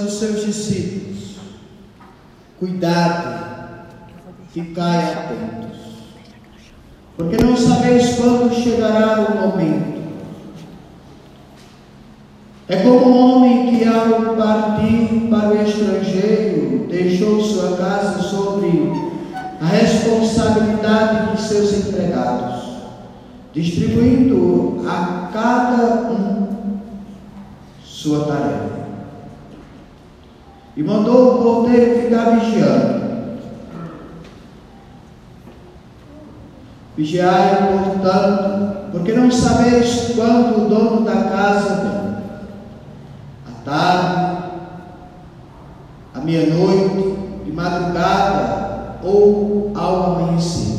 Aos seus discípulos: Cuidado, ficai atentos, porque não sabeis quando chegará o momento. É como um homem que, ao partir para o estrangeiro, deixou sua casa sobre a responsabilidade de seus empregados, distribuindo a cada um sua tarefa. E mandou o porteiro ficar vigiando. Vigiai, portanto, porque não sabeis quando o dono da casa vem. À tarde, à meia-noite, de madrugada ou ao amanhecer.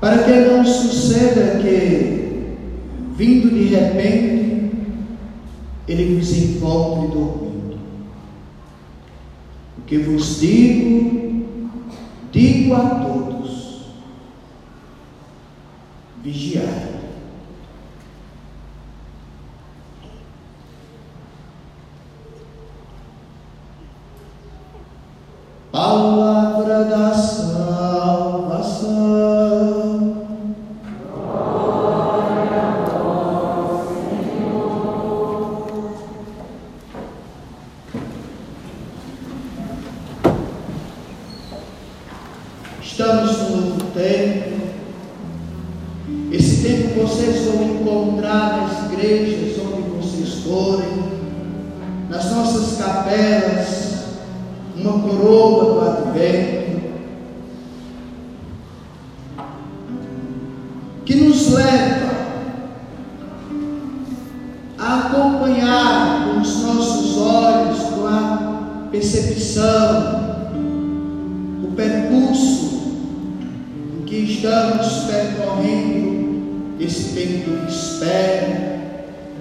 Para que não suceda que, vindo de repente, ele vos encontre dormindo. O que vos digo, digo a todos: vigiai. Estamos percorrendo esse tempo de espera,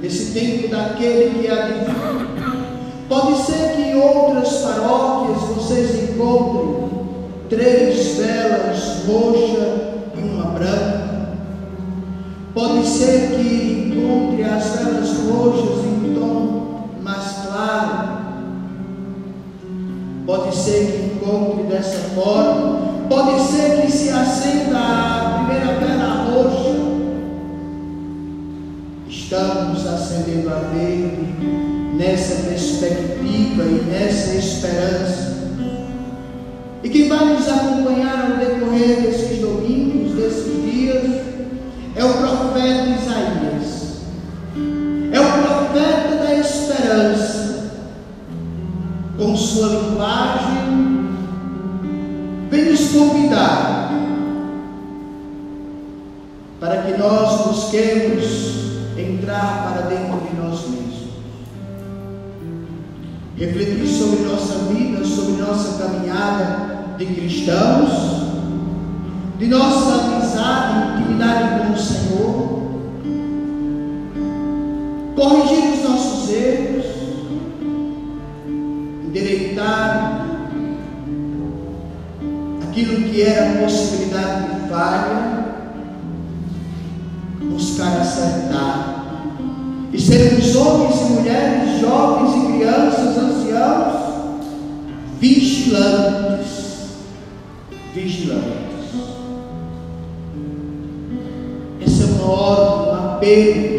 esse tempo daquele que vir. Pode ser que em outras paróquias vocês encontrem três velas roxas e uma branca. Pode ser que encontre as velas roxas em tom mais claro. Pode ser que encontre dessa forma. Pode ser que se acenda a primeira vela roxa. Estamos acendendo a verde nessa perspectiva e nessa esperança. E quem vai nos acompanhar ao decorrer desses domingos, desses dias, é o profeta Isaías. É o profeta da esperança. Com sua linguagem, vem nos convidar para que nós busquemos entrar para dentro de nós mesmos. Refletir sobre nossa vida, sobre nossa caminhada de cristãos, de nossa amizade, intimidade com o Senhor, corrigir os nossos erros, aquilo que era possibilidade de falha, buscar acertar e sermos homens e mulheres, jovens e crianças, anciãos, vigilantes, vigilantes. Essa é uma ordem, um apelo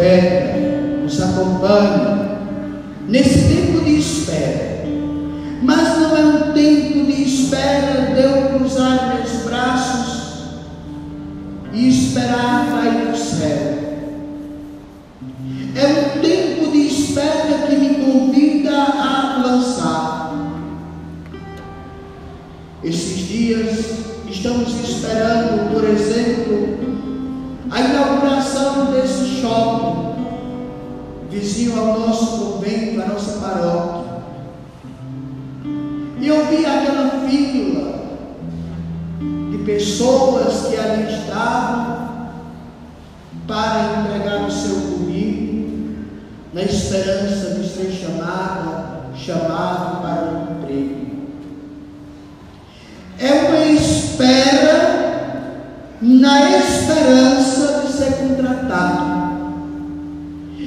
Profeta, nos acompanha nesse tempo de espera mas não é um tempo de espera de eu cruzar meus braços e esperar cair do céu. É um tempo de espera que me convida a lançar. Esses dias estamos esperando, por exemplo, a inauguração desse shopping esperança de ser chamada, chamado para o emprego. é uma espera na esperança de ser contratado.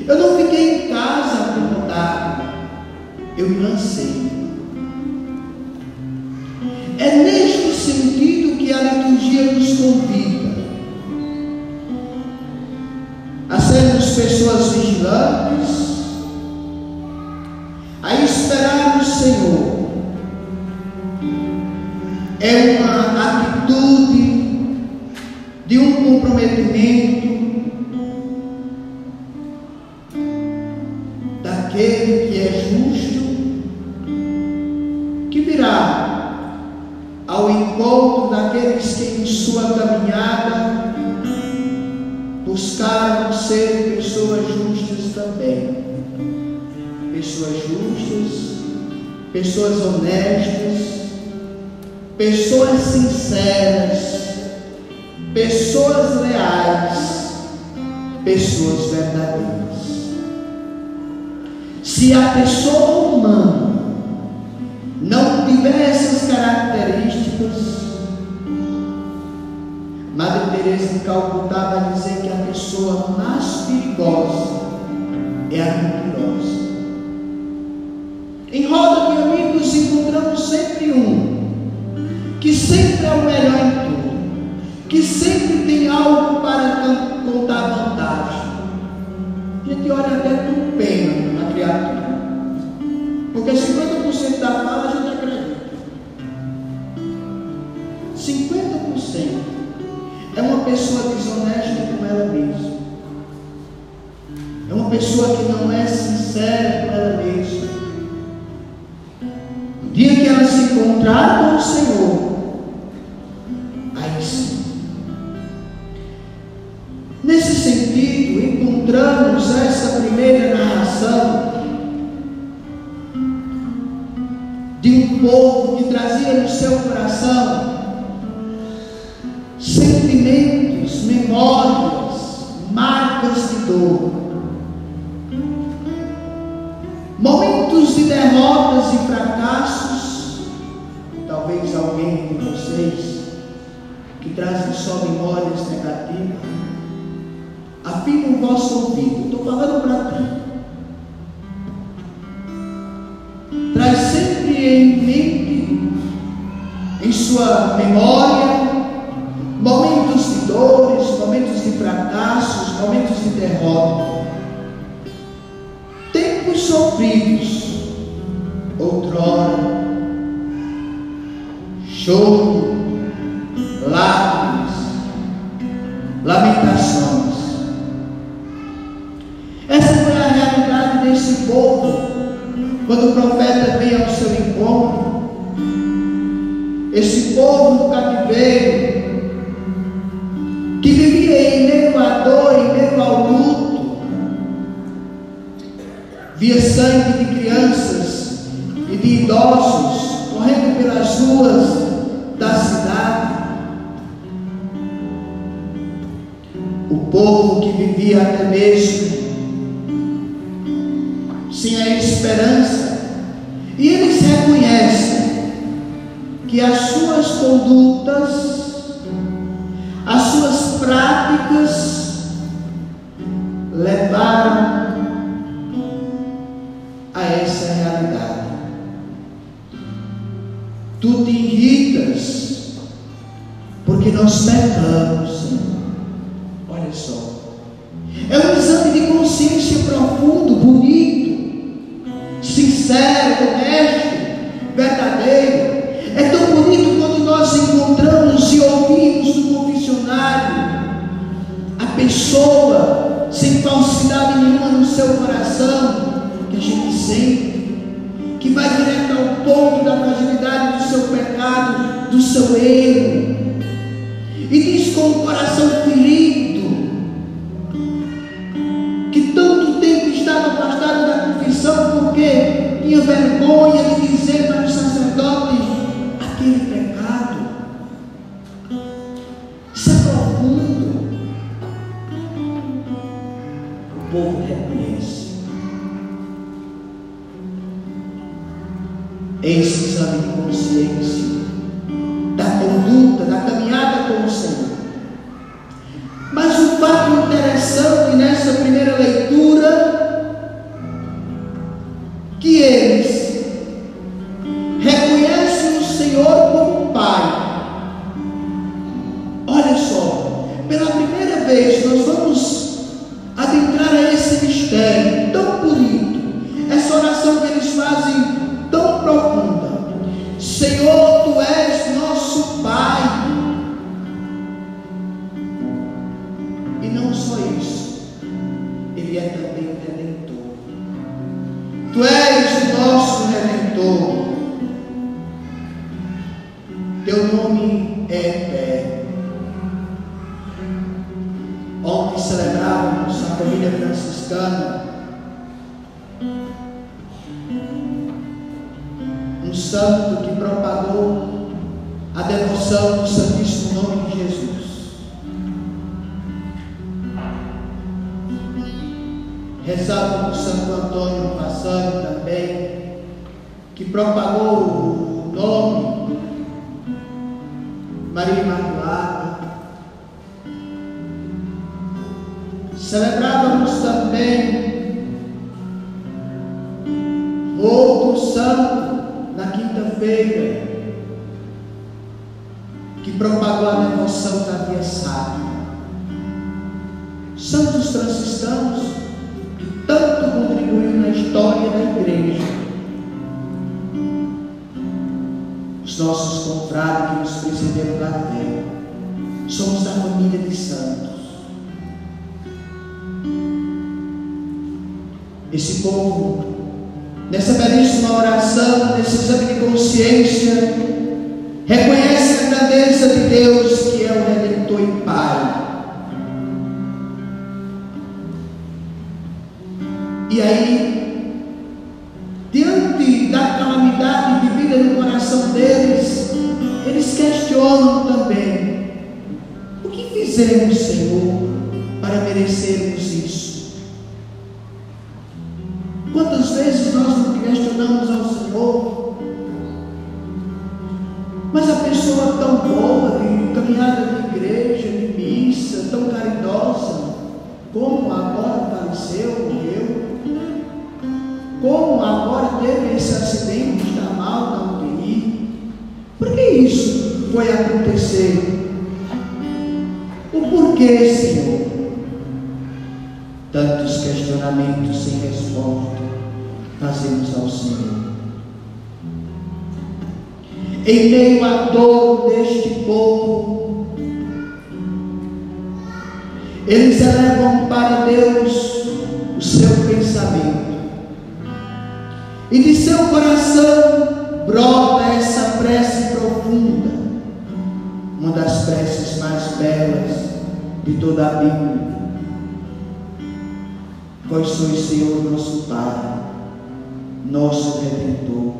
Eu não fiquei em casa acomodado, eu lancei. É neste sentido que a liturgia nos convida a sermos pessoas vigilantes, Senhor. É uma atitude de um comprometimento pessoas honestas, pessoas sinceras, pessoas leais, pessoas verdadeiras. Se a pessoa humana não tiver essas características, Madre Teresa de Calcutá vai dizer que a pessoa mais perigosa é a mentirosa. Encontramos sempre um que sempre é o melhor em tudo, que sempre tem algo para contar vantagem. A gente olha até com pena na criatura, porque 50% da fala a gente acredita. 50% é uma pessoa desonesta com ela mesma. É uma pessoa que não é sincera encontrar com o Senhor, Nesse sentido, encontramos essa primeira narração de um povo que trazia no seu coração trazem só memórias negativas afina o vosso ouvido. Estou falando para ti. Traz sempre em mente, em sua memória, momentos de dores, momentos de fracassos, momentos de derrota. Tempos sofridos, outrora, choro, até mesmo sem a esperança. E eles reconhecem que as suas condutas, Teu nome é eterno. Ontem celebrávamos a família franciscana um santo que propagou a devoção do Santíssimo Nome de Jesus. Rezávamos Santo Antônio Passando também, que propagou o nome Maria Imaculada. Celebrávamos também outro santo na quinta-feira, Esse povo nessa belíssima oração, nesse exame de consciência, reconhece a grandeza de Deus que é o Redentor e Pai. E aí, diante da calamidade vivida no coração deles, eles questionam também: o que fizemos, Senhor, para merecermos fazemos ao Senhor. Em meio à dor deste povo, eles elevam para Deus o seu pensamento, e de seu coração brota essa prece profunda, uma das preces mais belas de toda a Bíblia. Vós sois, Senhor, nosso Pai nosso Redentor,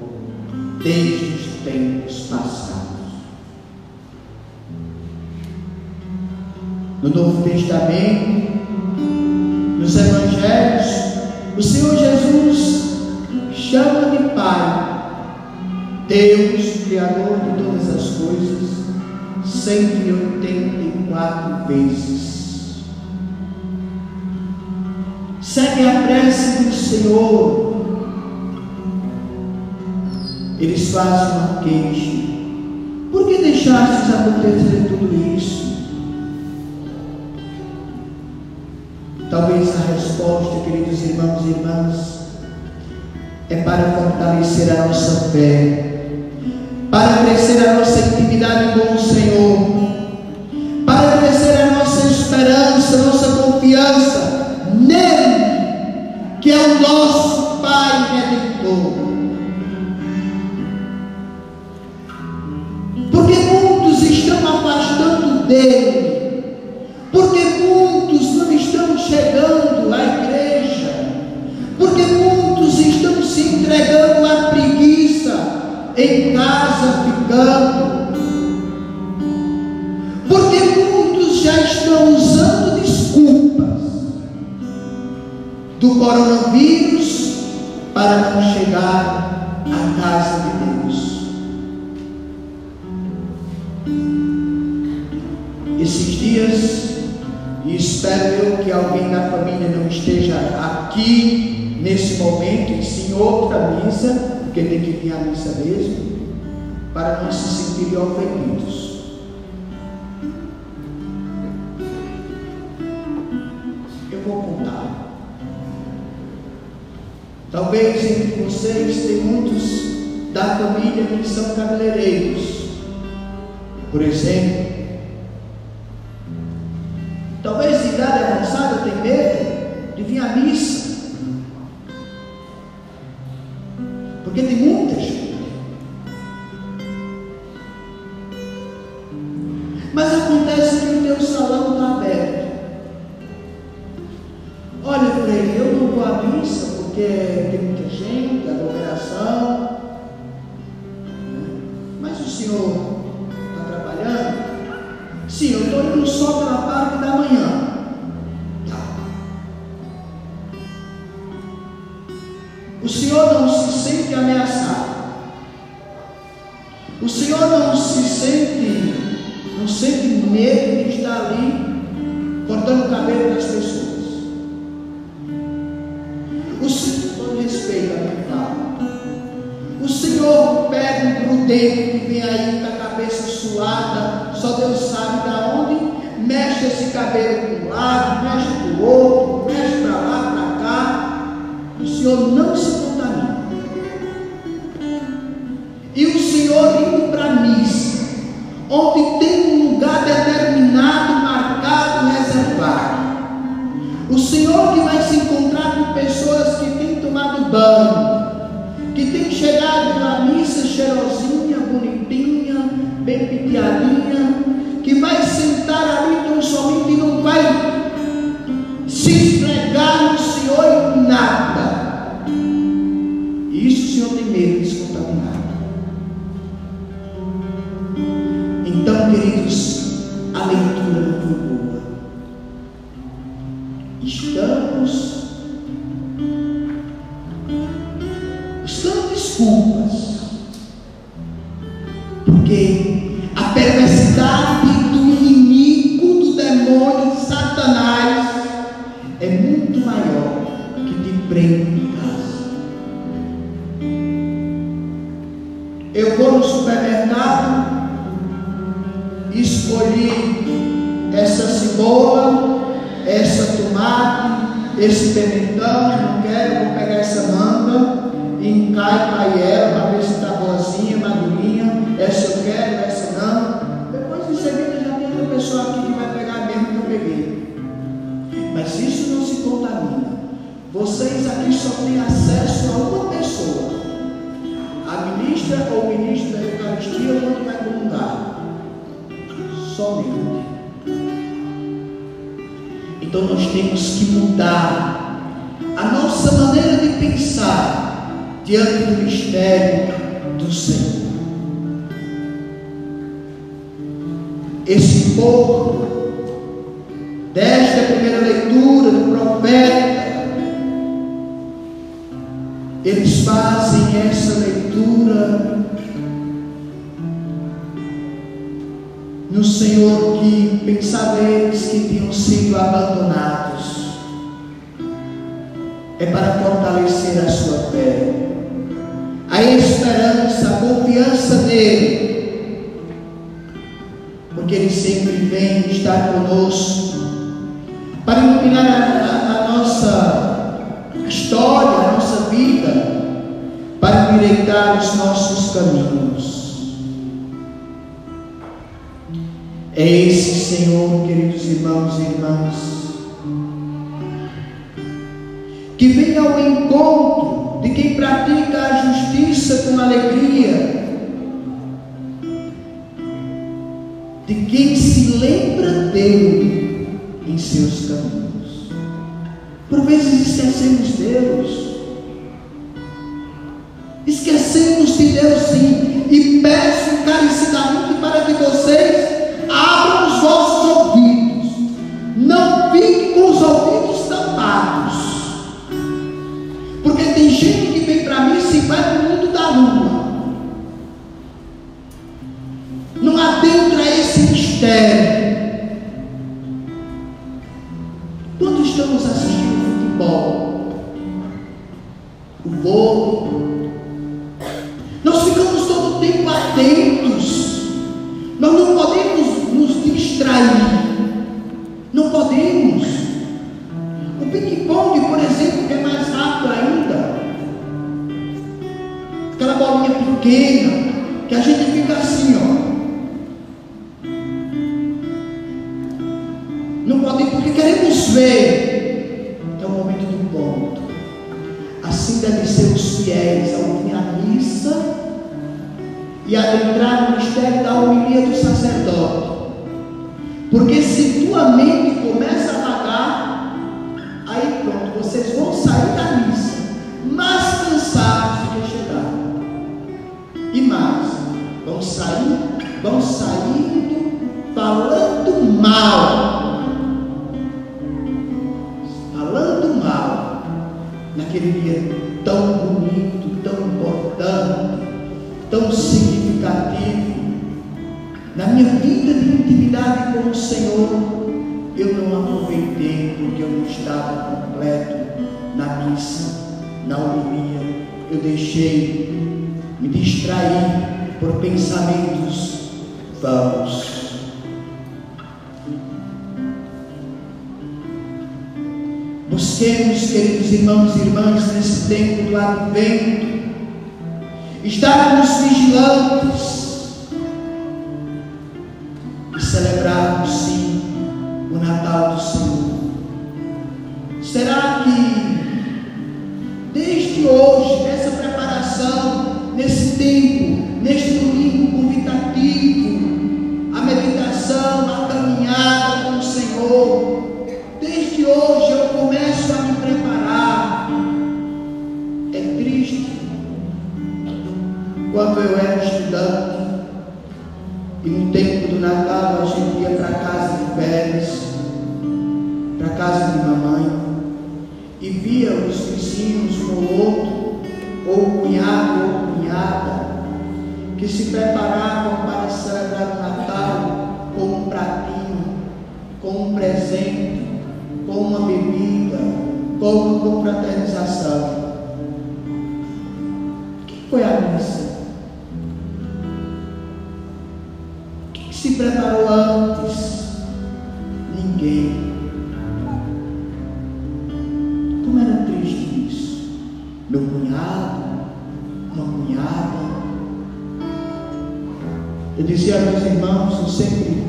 desde os tempos passados. No Novo Testamento, nos Evangelhos, o Senhor Jesus chama de Pai, Deus, Criador de todas as coisas, 184 vezes. Segue a prece do Senhor eles fazem queixa. Por que deixastes acontecer tudo isso? Talvez a resposta, queridos irmãos e irmãs, é para fortalecer a nossa fé, para crescer a nossa intimidade com o Senhor, para crescer a nossa esperança, nossa confiança nele, que é o nosso Pai Redentor. Coronavírus para não chegar à casa de Deus. esses dias e espero eu que alguém da família não esteja aqui nesse momento, e sim outra missa, porque tem que vir a missa mesmo, para não se sentirem ofendidos. Talvez entre vocês tem muitos da família que são cabeleireiros. Por exemplo, Talvez de idade avançada tem medo de vir à missa. O Senhor não se sente ameaçado. O Senhor não se sente, não sente medo de estar ali cortando o cabelo das pessoas. O Senhor respeita a minha fala. O Senhor pega um prudente que vem aí com a cabeça suada, só Deus sabe da onde, mexe esse cabelo para um lado, queridos, Então nós temos que mudar a nossa maneira de pensar diante do mistério do Senhor. Esse povo, desde a primeira leitura do profeta, eles fazem essa leitura no Senhor que pensava eles que tinham sido abandonados. É para fortalecer a sua fé, a esperança, a confiança nele, porque ele sempre vem estar conosco para iluminar a, a, a nossa história, a nossa vida, para endireitar os nossos caminhos. É esse Senhor, queridos irmãos e irmãs, que vem ao encontro de quem pratica a justiça com alegria, de quem se lembra dele em seus caminhos. Por vezes esquecemos Deus, pequena, que a gente fica assim, ó. Não pode, porque queremos ver. É o momento do ponto. Assim devem ser os fiéis ao vir à missa e a entrar no mistério da homilia do sacerdote. Porque se tua mente começa intimidade com o Senhor, eu não aproveitei porque eu não estava completo na missa, na homilia. Eu deixei me distrair por pensamentos vãos. Busquemos, queridos irmãos e irmãs, nesse tempo do advento, estarmos vigilantes uma confraternização. O que foi a missa? O que se preparou antes? Ninguém. Como era triste isso. Meu cunhado, uma cunhada. Eu dizia aos meus irmãos, eu sempre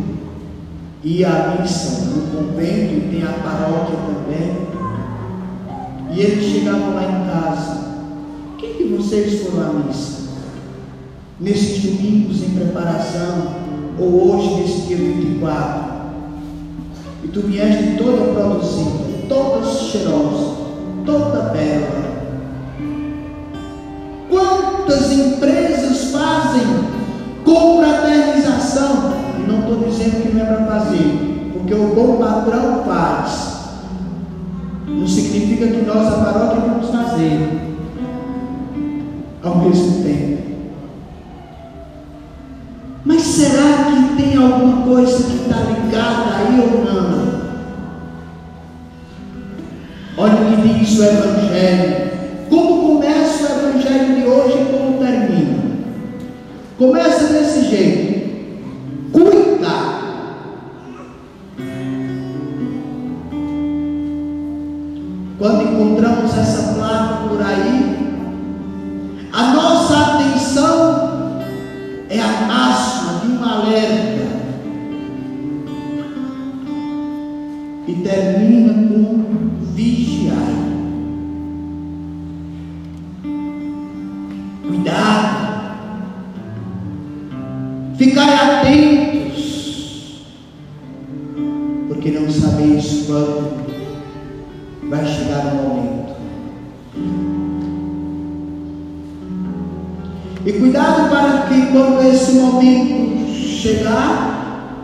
ia à missa no convento e tem a paróquia também. E eles chegavam lá em casa. O que, que vocês foram à missa? Nesses domingos em preparação, ou hoje nesse dia 24. E tu vieste toda produzida, toda cheirosa, toda bela. Quantas empresas fazem confraternização? E não estou dizendo que não é para fazer, porque o bom patrão faz. Não significa que nós, a paróquia, vamos fazer ao mesmo tempo. Mas será que tem alguma coisa que está ligada aí ou não? Olha o que diz o Evangelho. Como começa o Evangelho de hoje e como termina? Começa chegar,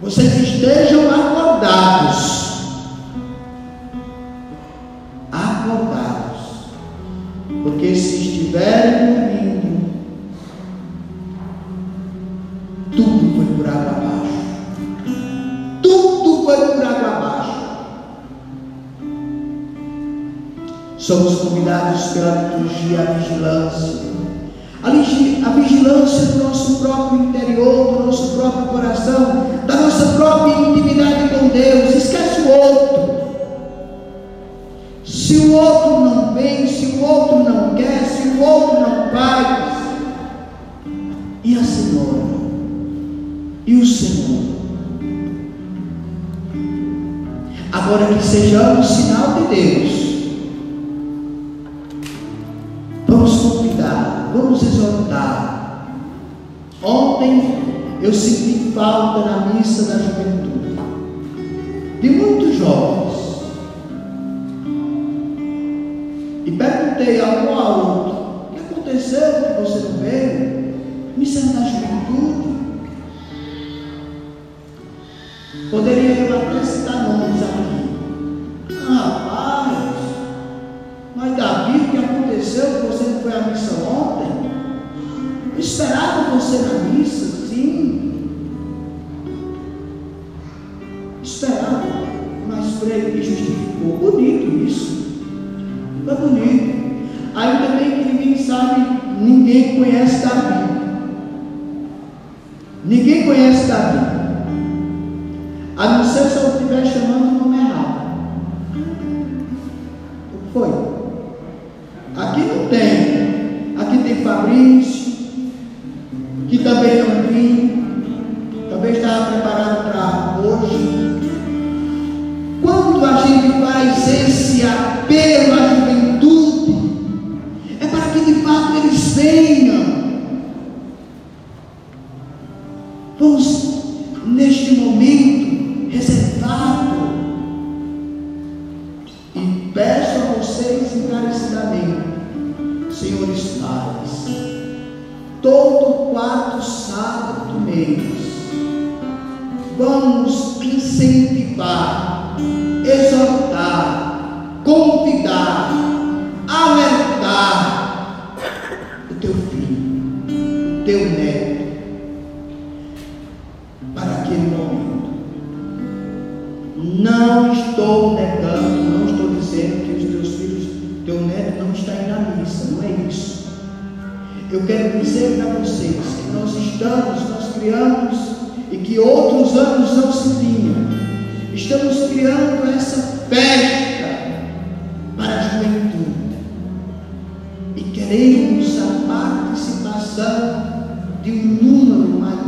vocês estejam acordados. Acordados. Porque se estiverem dormindo, tudo foi por água abaixo. Tudo foi por água abaixo. Somos convidados pela liturgia à vigilância vigilância do nosso próprio interior, do nosso próprio coração, da nossa própria intimidade com Deus. Esquece o outro. Se o outro não vem, se o outro não quer, se o outro não faz, e a Senhora, e o Senhor. Agora que sejamos sinal de Deus falta na missa da juventude de muitos jovens. E perguntei a um outro: o que aconteceu que você não veio? Missa da juventude. Poderia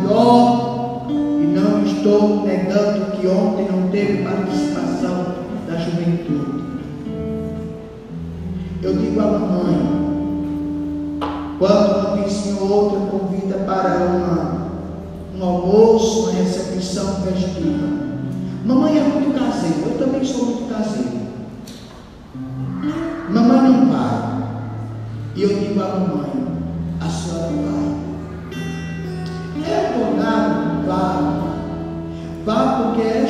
maior. E não estou negando que ontem não teve participação da juventude. Eu digo à mamãe, quando uma ou outra convida para uma, um almoço, uma recepção festiva. Mamãe é muito caseira, eu também sou muito caseiro. Mamãe não vai. E eu digo à mamãe,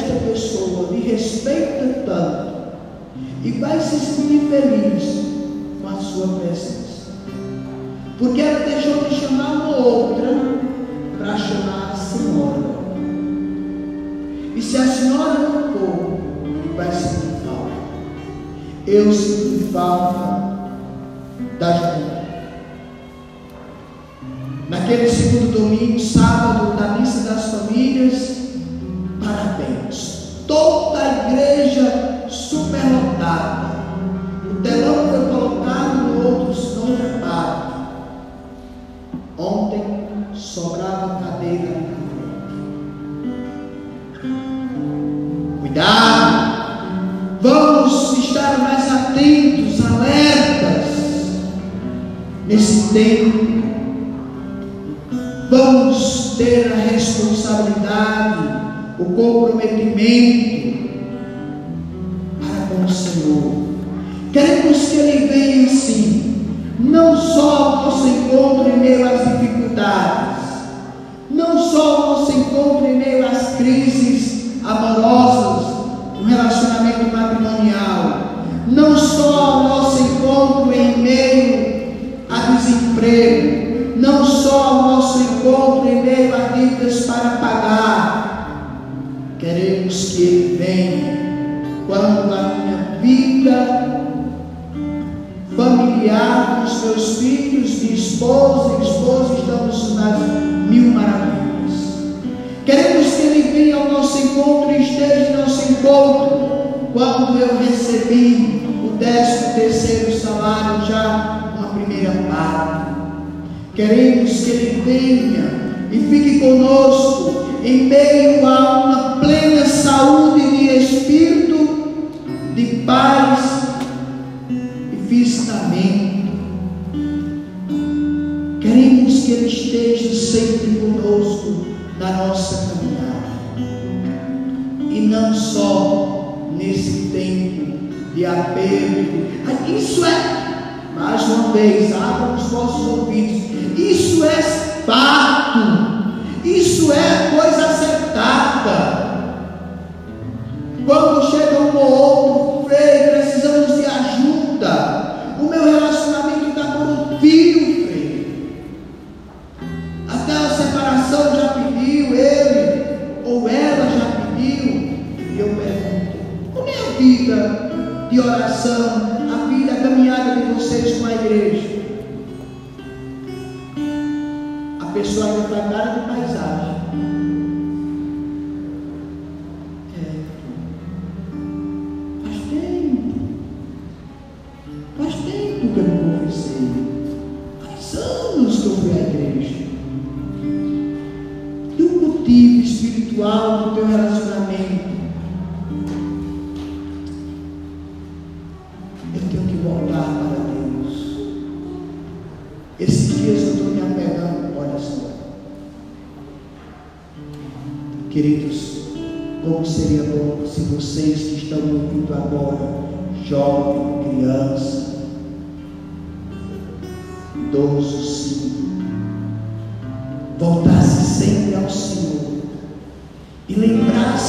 esta pessoa lhe respeita tanto e vai se sentir feliz com a sua presença. Porque ela deixou de chamar uma outra para chamar a senhora. E se a senhora não for, vai sentir falta. Eu sinto falta da juventude. Naquele segundo domingo, sábado, da missa Toda a igreja superlotada. O comprometimento familiar, dos meus filhos, minha esposa e esposa estamos nas mil maravilhas. Queremos que Ele venha ao nosso encontro e esteja em nosso encontro quando eu recebi o décimo terceiro salário já uma primeira parte. Queremos que Ele venha e fique conosco em meio a uma plena saúde de espírito vez, os vossos ouvidos. Isso é fato. Isso é coisa acertada. Quando chega um ou outro, Frei, precisamos de ajuda. O meu relacionamento está por um fio, Frei. Até a separação já pediu, ele ou ela já pediu. E eu pergunto: como é a vida de oração, vocês com a igreja? A pessoa ainda está cara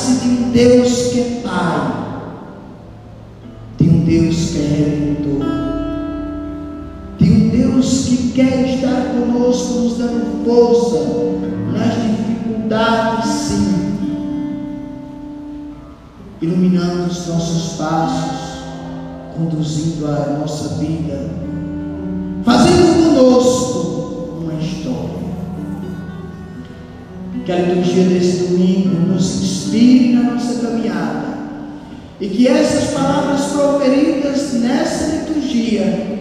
lembrar-se de um Deus que é Pai, de um Deus que é Redentor, de um Deus que quer estar conosco, nos dando força nas dificuldades, sim, iluminando os nossos passos, conduzindo a nossa vida, fazendo conosco Que a liturgia desse domingo nos inspire na nossa caminhada. E que essas palavras proferidas nessa liturgia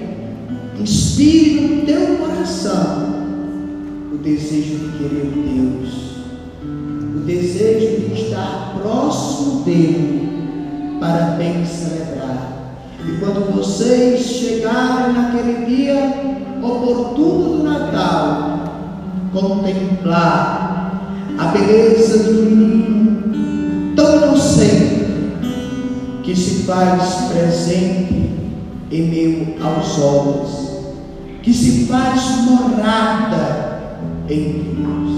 inspire no teu coração o desejo de querer Deus, o desejo de estar próximo dele para bem celebrar. E quando vocês chegarem naquele dia oportuno do Natal, contemplar a beleza um menino tão inocente que se faz presente em meio aos homens, que se faz morada em Deus.